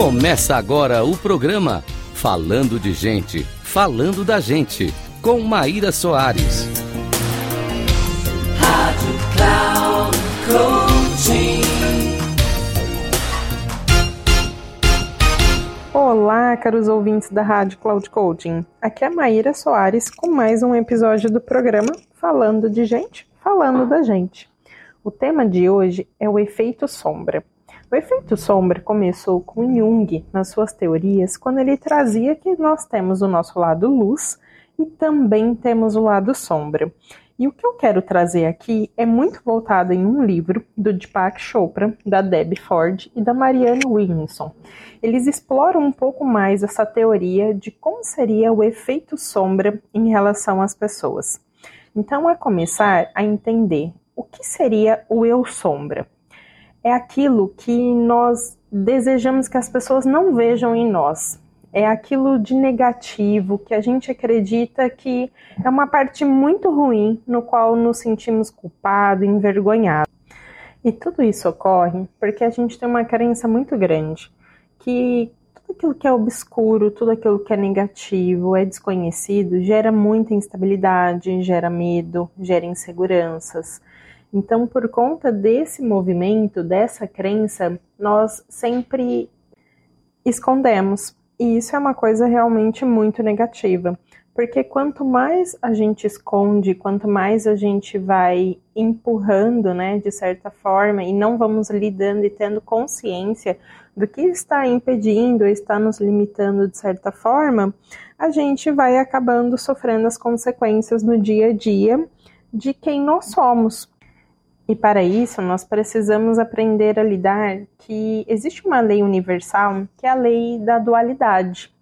Começa agora o programa Falando de Gente, Falando da Gente, com Maíra Soares. Rádio Cloud Coaching. Olá, caros ouvintes da Rádio Cloud Coaching. Aqui é Maíra Soares com mais um episódio do programa Falando de Gente, Falando da Gente. O tema de hoje é o efeito sombra. O efeito sombra começou com Jung nas suas teorias, quando ele trazia que nós temos o nosso lado luz e também temos o lado sombra. E o que eu quero trazer aqui é muito voltado em um livro do Deepak Chopra, da Debbie Ford e da Marianne Williamson. Eles exploram um pouco mais essa teoria de como seria o efeito sombra em relação às pessoas. Então, a começar a entender o que seria o eu sombra é aquilo que nós desejamos que as pessoas não vejam em nós. É aquilo de negativo que a gente acredita que é uma parte muito ruim no qual nos sentimos culpados, envergonhados. E tudo isso ocorre porque a gente tem uma crença muito grande que tudo aquilo que é obscuro, tudo aquilo que é negativo, é desconhecido, gera muita instabilidade, gera medo, gera inseguranças. Então, por conta desse movimento, dessa crença, nós sempre escondemos. E isso é uma coisa realmente muito negativa. Porque quanto mais a gente esconde, quanto mais a gente vai empurrando, né, de certa forma, e não vamos lidando e tendo consciência do que está impedindo, está nos limitando de certa forma, a gente vai acabando sofrendo as consequências no dia a dia de quem nós somos. E para isso, nós precisamos aprender a lidar que existe uma lei universal, que é a lei da dualidade.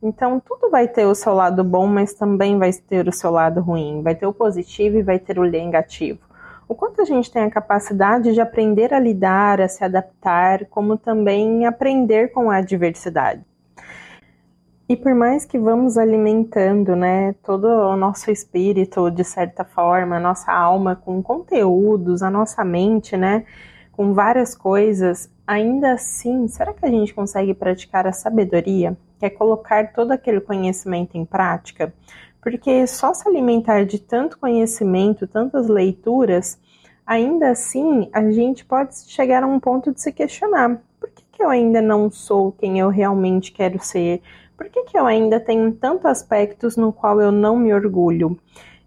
Então, tudo vai ter o seu lado bom, mas também vai ter o seu lado ruim. Vai ter o positivo e vai ter o negativo. O quanto a gente tem a capacidade de aprender a lidar, a se adaptar, como também aprender com a diversidade. E por mais que vamos alimentando, né, todo o nosso espírito, de certa forma, a nossa alma com conteúdos, a nossa mente, né, com várias coisas, ainda assim, será que a gente consegue praticar a sabedoria, que é colocar todo aquele conhecimento em prática? Porque só se alimentar de tanto conhecimento, tantas leituras, ainda assim a gente pode chegar a um ponto de se questionar: por que, que eu ainda não sou quem eu realmente quero ser? Por que, que eu ainda tenho tantos aspectos no qual eu não me orgulho?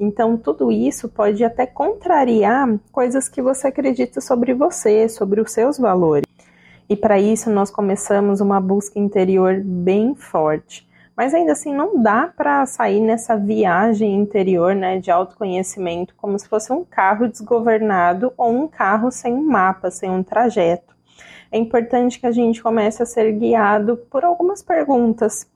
Então, tudo isso pode até contrariar coisas que você acredita sobre você, sobre os seus valores. E para isso, nós começamos uma busca interior bem forte. Mas ainda assim, não dá para sair nessa viagem interior né, de autoconhecimento como se fosse um carro desgovernado ou um carro sem um mapa, sem um trajeto. É importante que a gente comece a ser guiado por algumas perguntas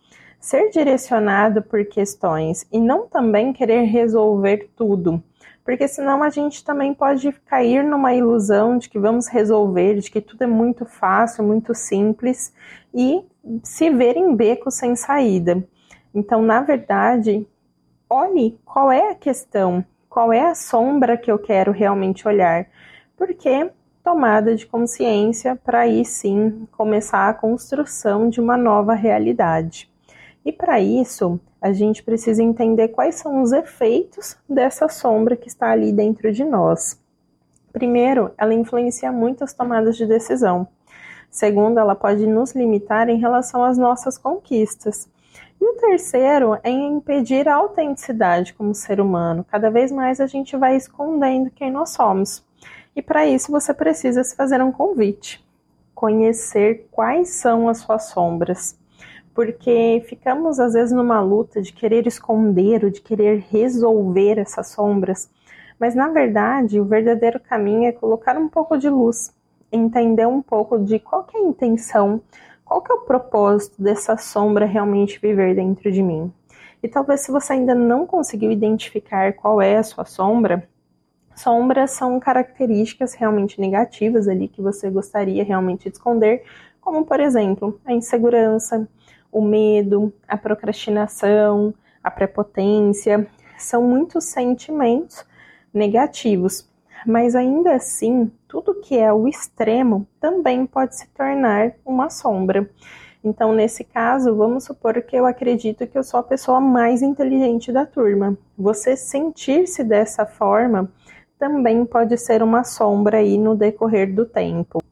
ser direcionado por questões e não também querer resolver tudo, porque senão a gente também pode cair numa ilusão de que vamos resolver, de que tudo é muito fácil, muito simples e se ver em beco sem saída. Então, na verdade, olhe qual é a questão, qual é a sombra que eu quero realmente olhar, porque tomada de consciência para aí sim começar a construção de uma nova realidade. E para isso, a gente precisa entender quais são os efeitos dessa sombra que está ali dentro de nós. Primeiro, ela influencia muito as tomadas de decisão. Segundo, ela pode nos limitar em relação às nossas conquistas. E o terceiro é impedir a autenticidade como ser humano. Cada vez mais a gente vai escondendo quem nós somos. E para isso você precisa se fazer um convite. Conhecer quais são as suas sombras porque ficamos às vezes numa luta de querer esconder ou de querer resolver essas sombras, mas na verdade o verdadeiro caminho é colocar um pouco de luz, entender um pouco de qual é a intenção, qual é o propósito dessa sombra realmente viver dentro de mim. E talvez se você ainda não conseguiu identificar qual é a sua sombra, sombras são características realmente negativas ali que você gostaria realmente de esconder, como por exemplo, a insegurança, o medo, a procrastinação, a prepotência, são muitos sentimentos negativos, mas ainda assim, tudo que é o extremo também pode se tornar uma sombra. Então, nesse caso, vamos supor que eu acredito que eu sou a pessoa mais inteligente da turma. Você sentir-se dessa forma também pode ser uma sombra aí no decorrer do tempo.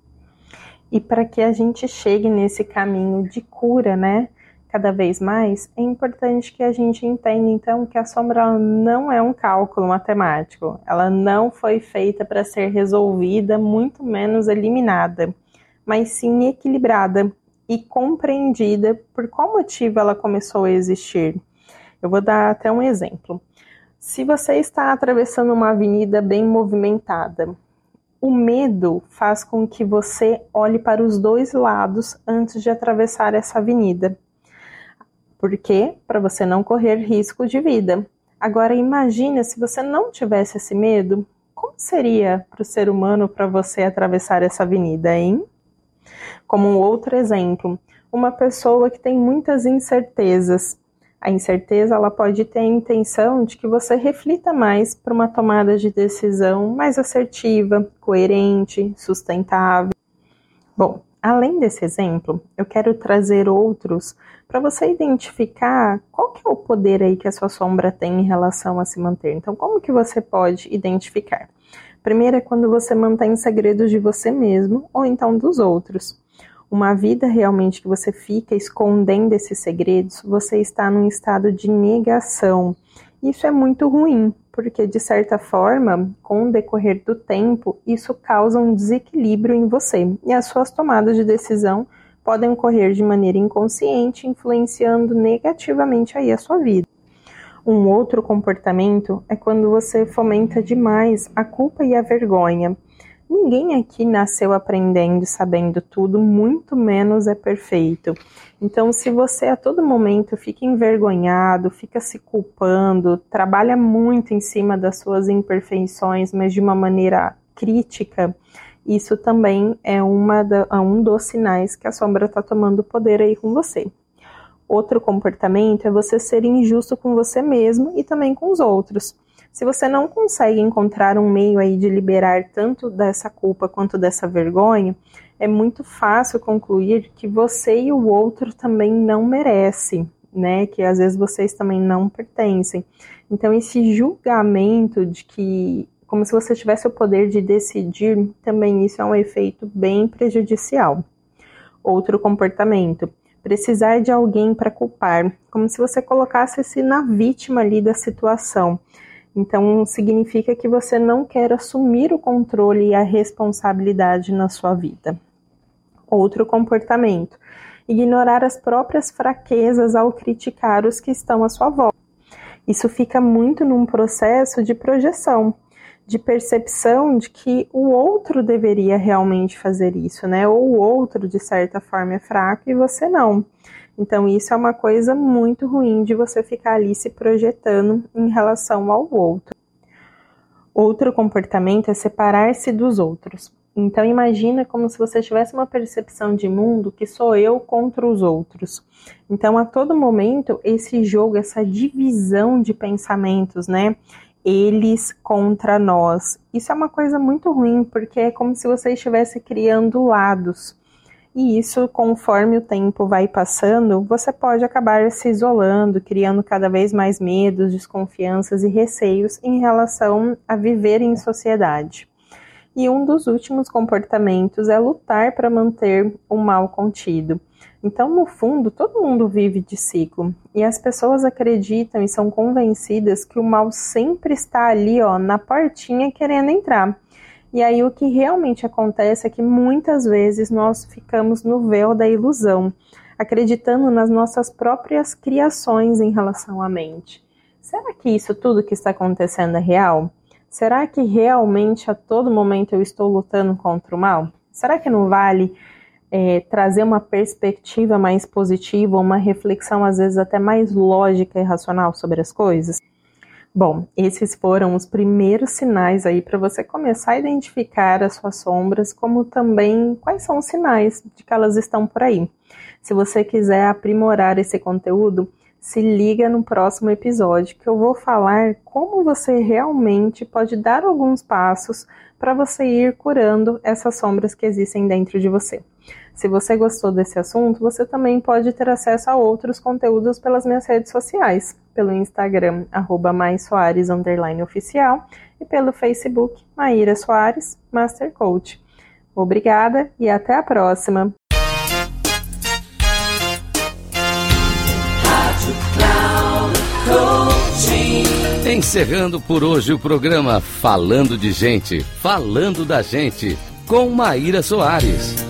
E para que a gente chegue nesse caminho de cura, né? Cada vez mais, é importante que a gente entenda então que a sombra não é um cálculo matemático. Ela não foi feita para ser resolvida, muito menos eliminada, mas sim equilibrada e compreendida por qual motivo ela começou a existir. Eu vou dar até um exemplo. Se você está atravessando uma avenida bem movimentada, o medo faz com que você olhe para os dois lados antes de atravessar essa avenida. Por quê? Para você não correr risco de vida. Agora imagine se você não tivesse esse medo, como seria para o ser humano para você atravessar essa avenida, hein? Como um outro exemplo, uma pessoa que tem muitas incertezas. A incerteza ela pode ter a intenção de que você reflita mais para uma tomada de decisão mais assertiva, coerente, sustentável. Bom, além desse exemplo, eu quero trazer outros para você identificar qual que é o poder aí que a sua sombra tem em relação a se manter. Então, como que você pode identificar? Primeiro é quando você mantém segredos de você mesmo ou então dos outros uma vida realmente que você fica escondendo esses segredos, você está num estado de negação. Isso é muito ruim, porque de certa forma, com o decorrer do tempo, isso causa um desequilíbrio em você e as suas tomadas de decisão podem ocorrer de maneira inconsciente, influenciando negativamente aí a sua vida. Um outro comportamento é quando você fomenta demais a culpa e a vergonha. Ninguém aqui nasceu aprendendo, sabendo tudo, muito menos é perfeito. Então, se você a todo momento fica envergonhado, fica se culpando, trabalha muito em cima das suas imperfeições, mas de uma maneira crítica, isso também é uma da, é um dos sinais que a sombra está tomando poder aí com você. Outro comportamento é você ser injusto com você mesmo e também com os outros. Se você não consegue encontrar um meio aí de liberar tanto dessa culpa quanto dessa vergonha, é muito fácil concluir que você e o outro também não merecem, né? Que às vezes vocês também não pertencem. Então esse julgamento de que como se você tivesse o poder de decidir, também isso é um efeito bem prejudicial. Outro comportamento, precisar de alguém para culpar, como se você colocasse-se na vítima ali da situação. Então, significa que você não quer assumir o controle e a responsabilidade na sua vida. Outro comportamento: ignorar as próprias fraquezas ao criticar os que estão à sua volta. Isso fica muito num processo de projeção, de percepção de que o outro deveria realmente fazer isso, né? Ou o outro, de certa forma, é fraco e você não. Então, isso é uma coisa muito ruim de você ficar ali se projetando em relação ao outro. Outro comportamento é separar-se dos outros. Então, imagina como se você tivesse uma percepção de mundo que sou eu contra os outros. Então, a todo momento, esse jogo, essa divisão de pensamentos, né? Eles contra nós. Isso é uma coisa muito ruim, porque é como se você estivesse criando lados. E isso, conforme o tempo vai passando, você pode acabar se isolando, criando cada vez mais medos, desconfianças e receios em relação a viver em sociedade. E um dos últimos comportamentos é lutar para manter o mal contido. Então, no fundo, todo mundo vive de ciclo e as pessoas acreditam e são convencidas que o mal sempre está ali, ó, na portinha querendo entrar. E aí o que realmente acontece é que muitas vezes nós ficamos no véu da ilusão, acreditando nas nossas próprias criações em relação à mente. Será que isso tudo que está acontecendo é real? Será que realmente a todo momento eu estou lutando contra o mal? Será que não vale é, trazer uma perspectiva mais positiva, uma reflexão às vezes até mais lógica e racional sobre as coisas? Bom, esses foram os primeiros sinais aí para você começar a identificar as suas sombras, como também quais são os sinais de que elas estão por aí. Se você quiser aprimorar esse conteúdo, se liga no próximo episódio que eu vou falar como você realmente pode dar alguns passos para você ir curando essas sombras que existem dentro de você. Se você gostou desse assunto, você também pode ter acesso a outros conteúdos pelas minhas redes sociais, pelo Instagram, arroba oficial, e pelo Facebook, Maíra Soares, Master Coach. Obrigada e até a próxima! Encerrando por hoje o programa Falando de Gente, Falando da Gente, com Maíra Soares.